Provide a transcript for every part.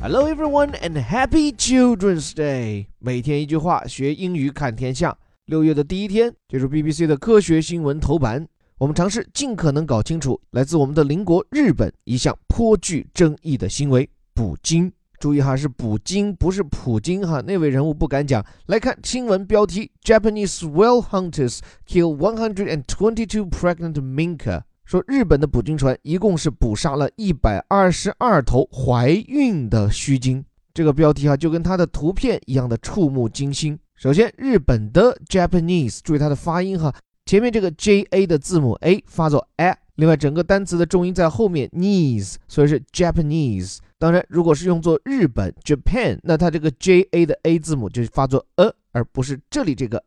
Hello everyone and happy Children's Day！每天一句话，学英语看天下。六月的第一天，就是 BBC 的科学新闻头版。我们尝试尽可能搞清楚来自我们的邻国日本一项颇具争议的行为——捕鲸。注意哈，是捕鲸，不是普京哈。那位人物不敢讲。来看新闻标题：Japanese whale hunters kill 122 pregnant minke。说日本的捕鲸船一共是捕杀了一百二十二头怀孕的须鲸。这个标题哈，就跟它的图片一样的触目惊心。首先，日本的 Japanese，注意它的发音哈，前面这个 J A 的字母 A 发作 a，另外整个单词的重音在后面 knees，所以是 Japanese。当然，如果是用作日本 Japan，那它这个 J A 的 A 字母就发作 a，而不是这里这个。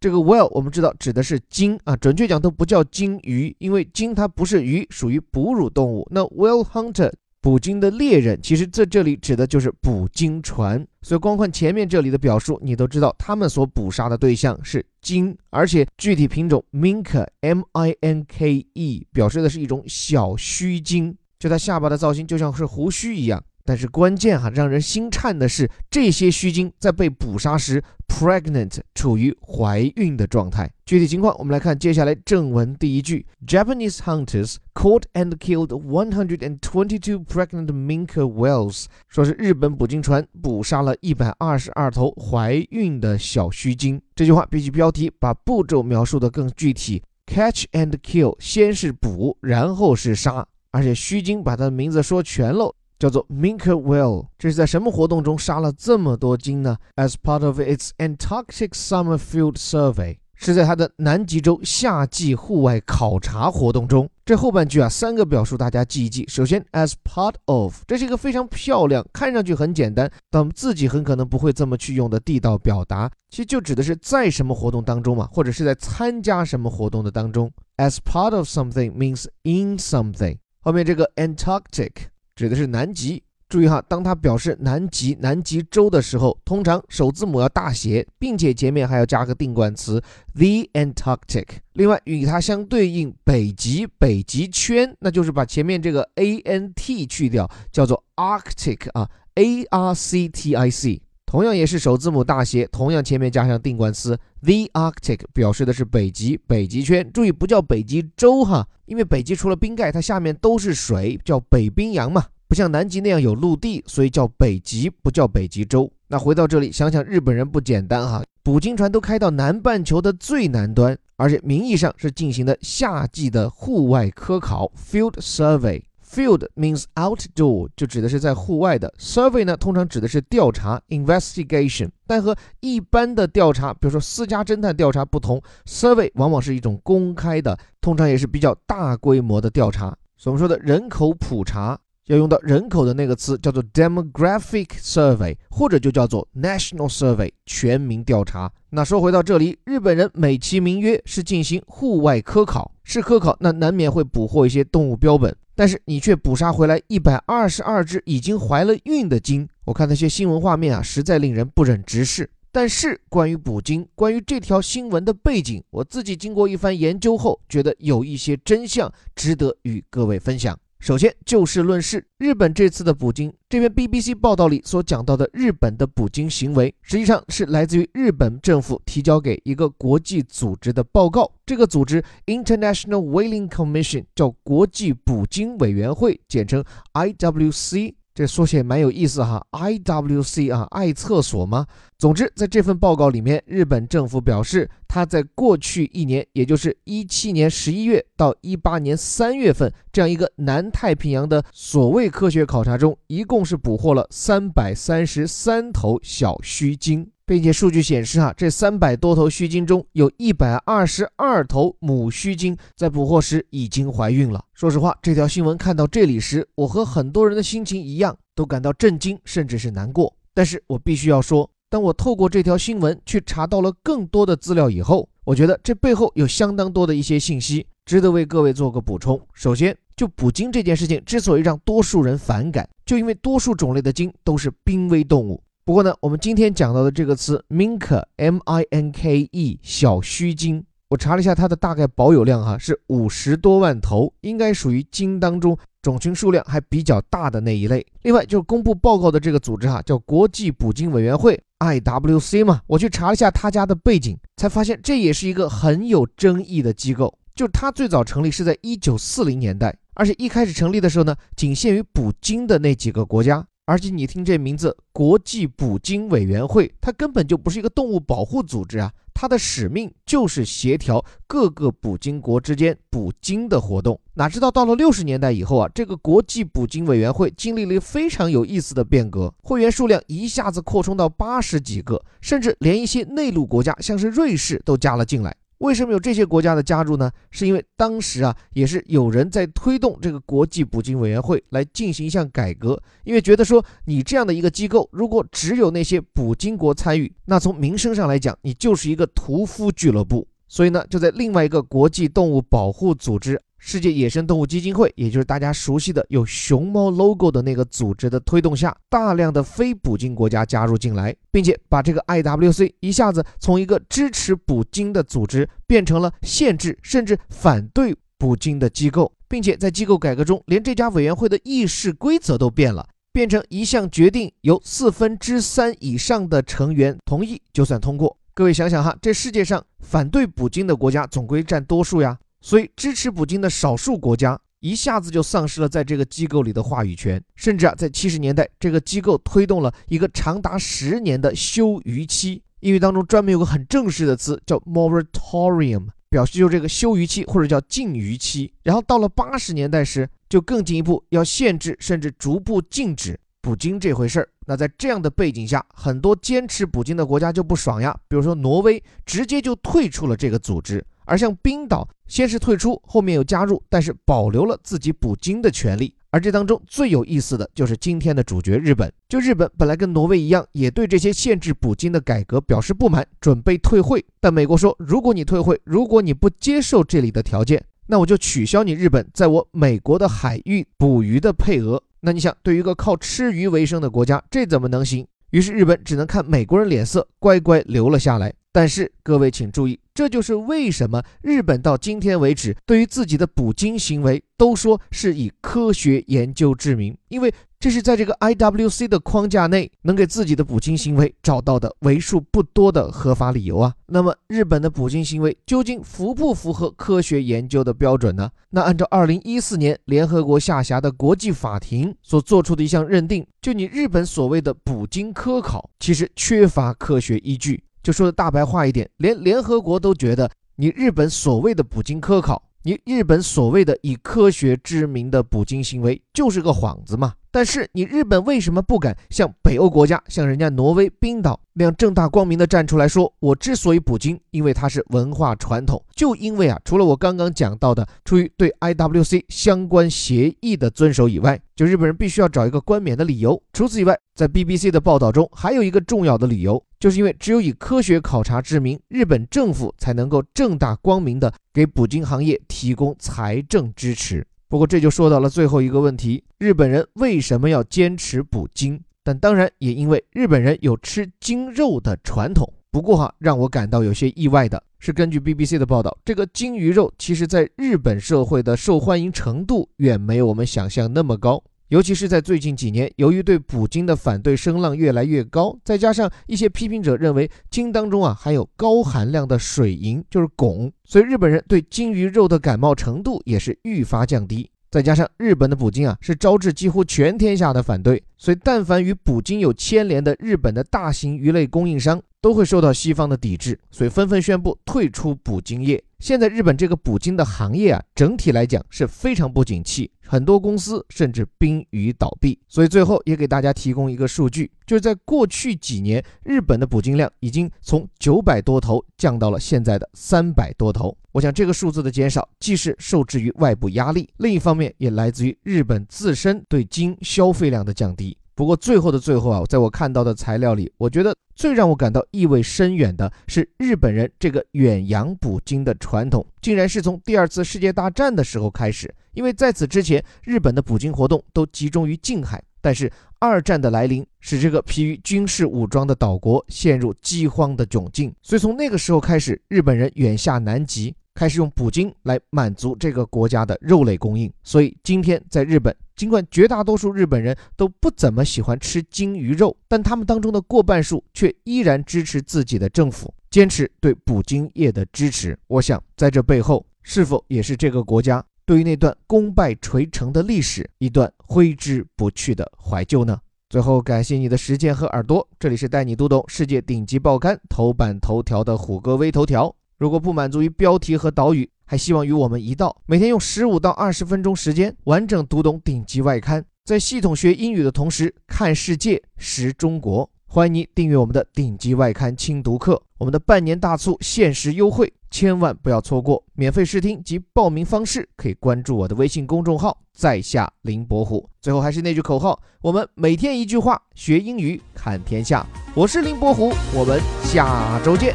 这个 whale 我们知道指的是鲸啊，准确讲都不叫鲸鱼，因为鲸它不是鱼，属于哺乳动物。那 whale hunter 捕鲸的猎人，其实在这里指的就是捕鲸船。所以光看前面这里的表述，你都知道他们所捕杀的对象是鲸，而且具体品种 minke m i n k e 表示的是一种小须鲸，就它下巴的造型就像是胡须一样。但是关键哈，让人心颤的是，这些须鲸在被捕杀时，pregnant 处于怀孕的状态。具体情况，我们来看接下来正文第一句：Japanese hunters caught and killed 122 pregnant minke whales。说是日本捕鲸船捕杀了一百二十二头怀孕的小须鲸。这句话比起标题把步骤描述的更具体：catch and kill，先是捕，然后是杀，而且须鲸把它的名字说全喽。叫做 Minke Whale，这是在什么活动中杀了这么多鲸呢？As part of its Antarctic Summer Field Survey，是在它的南极洲夏季户外考察活动中。这后半句啊，三个表述大家记一记。首先，as part of，这是一个非常漂亮，看上去很简单，但我们自己很可能不会这么去用的地道表达。其实就指的是在什么活动当中嘛，或者是在参加什么活动的当中。As part of something means in something。后面这个 Antarctic。指的是南极。注意哈，当它表示南极、南极洲的时候，通常首字母要大写，并且前面还要加个定冠词 the Antarctic。另外，与它相对应北极、北极圈，那就是把前面这个 a n t 去掉，叫做 Arctic 啊，a r c t i c。同样也是首字母大写，同样前面加上定冠词 the Arctic，表示的是北极、北极圈。注意不叫北极洲哈，因为北极除了冰盖，它下面都是水，叫北冰洋嘛，不像南极那样有陆地，所以叫北极，不叫北极洲。那回到这里，想想日本人不简单哈，捕鲸船都开到南半球的最南端，而且名义上是进行的夏季的户外科考 field survey。Field means outdoor，就指的是在户外的。Survey 呢，通常指的是调查 investigation，但和一般的调查，比如说私家侦探调查不同，Survey 往往是一种公开的，通常也是比较大规模的调查。所我们说的人口普查。要用到人口的那个词叫做 demographic survey，或者就叫做 national survey，全民调查。那说回到这里，日本人美其名曰是进行户外科考，是科考，那难免会捕获一些动物标本，但是你却捕杀回来一百二十二只已经怀了孕的鲸。我看那些新闻画面啊，实在令人不忍直视。但是关于捕鲸，关于这条新闻的背景，我自己经过一番研究后，觉得有一些真相值得与各位分享。首先就事论事，日本这次的捕鲸，这篇 BBC 报道里所讲到的日本的捕鲸行为，实际上是来自于日本政府提交给一个国际组织的报告。这个组织 International Whaling Commission 叫国际捕鲸委员会，简称 IWC。这缩写蛮有意思哈，IWC 啊，爱厕所吗？总之，在这份报告里面，日本政府表示，他在过去一年，也就是一七年十一月到一八年三月份这样一个南太平洋的所谓科学考察中，一共是捕获了三百三十三头小须鲸。并且数据显示，哈，这三百多头须鲸中有一百二十二头母须鲸在捕获时已经怀孕了。说实话，这条新闻看到这里时，我和很多人的心情一样，都感到震惊，甚至是难过。但是我必须要说，当我透过这条新闻去查到了更多的资料以后，我觉得这背后有相当多的一些信息值得为各位做个补充。首先，就捕鲸这件事情之所以让多数人反感，就因为多数种类的鲸都是濒危动物。不过呢，我们今天讲到的这个词 minke，M-I-N-K-E，小须鲸，我查了一下它的大概保有量哈，是五十多万头，应该属于鲸当中种群数量还比较大的那一类。另外就是公布报告的这个组织哈，叫国际捕鲸委员会 （IWC） 嘛。我去查了一下他家的背景，才发现这也是一个很有争议的机构。就它最早成立是在一九四零年代，而且一开始成立的时候呢，仅限于捕鲸的那几个国家。而且你听这名字“国际捕鲸委员会”，它根本就不是一个动物保护组织啊！它的使命就是协调各个捕鲸国之间捕鲸的活动。哪知道到了六十年代以后啊，这个国际捕鲸委员会经历了非常有意思的变革，会员数量一下子扩充到八十几个，甚至连一些内陆国家，像是瑞士都加了进来。为什么有这些国家的加入呢？是因为当时啊，也是有人在推动这个国际捕鲸委员会来进行一项改革，因为觉得说你这样的一个机构，如果只有那些捕鲸国参与，那从名声上来讲，你就是一个屠夫俱乐部。所以呢，就在另外一个国际动物保护组织。世界野生动物基金会，也就是大家熟悉的有熊猫 logo 的那个组织的推动下，大量的非捕鲸国家加入进来，并且把这个 IWC 一下子从一个支持捕鲸的组织变成了限制甚至反对捕鲸的机构，并且在机构改革中，连这家委员会的议事规则都变了，变成一项决定由四分之三以上的成员同意就算通过。各位想想哈，这世界上反对捕鲸的国家总归占多数呀。所以，支持捕鲸的少数国家一下子就丧失了在这个机构里的话语权，甚至啊，在七十年代，这个机构推动了一个长达十年的休渔期。英语当中专门有个很正式的词叫 moratorium，表示就这个休渔期或者叫禁渔期。然后到了八十年代时，就更进一步要限制甚至逐步禁止捕鲸这回事儿。那在这样的背景下，很多坚持捕鲸的国家就不爽呀，比如说挪威，直接就退出了这个组织。而像冰岛，先是退出，后面又加入，但是保留了自己捕鲸的权利。而这当中最有意思的就是今天的主角日本。就日本本来跟挪威一样，也对这些限制捕鲸的改革表示不满，准备退会。但美国说，如果你退会，如果你不接受这里的条件，那我就取消你日本在我美国的海域捕鱼的配额。那你想，对于一个靠吃鱼为生的国家，这怎么能行？于是日本只能看美国人脸色，乖乖留了下来。但是各位请注意，这就是为什么日本到今天为止对于自己的捕鲸行为都说是以科学研究之名，因为这是在这个 IWC 的框架内能给自己的捕鲸行为找到的为数不多的合法理由啊。那么日本的捕鲸行为究竟符不符合科学研究的标准呢？那按照2014年联合国下辖的国际法庭所做出的一项认定，就你日本所谓的捕鲸科考，其实缺乏科学依据。就说的大白话一点，连联合国都觉得你日本所谓的捕鲸科考，你日本所谓的以科学之名的捕鲸行为就是个幌子嘛。但是你日本为什么不敢像北欧国家，像人家挪威、冰岛那样正大光明的站出来说，我之所以捕鲸，因为它是文化传统，就因为啊，除了我刚刚讲到的出于对 IWC 相关协议的遵守以外，就日本人必须要找一个冠冕的理由。除此以外，在 BBC 的报道中还有一个重要的理由，就是因为只有以科学考察之名，日本政府才能够正大光明的给捕鲸行业提供财政支持。不过这就说到了最后一个问题：日本人为什么要坚持捕鲸？但当然也因为日本人有吃鲸肉的传统。不过哈，让我感到有些意外的是，根据 BBC 的报道，这个鲸鱼肉其实在日本社会的受欢迎程度远没有我们想象那么高。尤其是在最近几年，由于对捕鲸的反对声浪越来越高，再加上一些批评者认为鲸当中啊含有高含量的水银，就是汞，所以日本人对鲸鱼肉的感冒程度也是愈发降低。再加上日本的捕鲸啊是招致几乎全天下的反对，所以但凡与捕鲸有牵连的日本的大型鱼类供应商都会受到西方的抵制，所以纷纷宣布退出捕鲸业。现在日本这个捕鲸的行业啊，整体来讲是非常不景气，很多公司甚至濒于倒闭。所以最后也给大家提供一个数据，就是在过去几年，日本的捕鲸量已经从九百多头降到了现在的三百多头。我想这个数字的减少，既是受制于外部压力，另一方面也来自于日本自身对鲸消费量的降低。不过最后的最后啊，在我看到的材料里，我觉得最让我感到意味深远的是日本人这个远洋捕鲸的传统，竟然是从第二次世界大战的时候开始。因为在此之前，日本的捕鲸活动都集中于近海，但是二战的来临使这个疲于军事武装的岛国陷入饥荒的窘境，所以从那个时候开始，日本人远下南极，开始用捕鲸来满足这个国家的肉类供应。所以今天在日本，尽管绝大多数日本人都不怎么喜欢吃鲸鱼肉，但他们当中的过半数却依然支持自己的政府，坚持对捕鲸业的支持。我想，在这背后，是否也是这个国家对于那段功败垂成的历史一段挥之不去的怀旧呢？最后，感谢你的时间和耳朵。这里是带你读懂世界顶级报刊头版头条的虎哥微头条。如果不满足于标题和导语，还希望与我们一道，每天用十五到二十分钟时间，完整读懂顶级外刊，在系统学英语的同时，看世界，识中国。欢迎你订阅我们的顶级外刊精读课，我们的半年大促限时优惠，千万不要错过！免费试听及报名方式可以关注我的微信公众号“在下林伯虎”。最后还是那句口号：我们每天一句话，学英语看天下。我是林伯虎，我们下周见。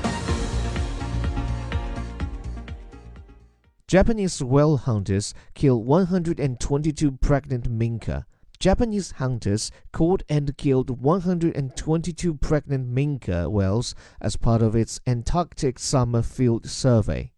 Japanese whale hunters kill 122 pregnant minke. Japanese hunters caught and killed 122 pregnant minke whales as part of its Antarctic summer field survey.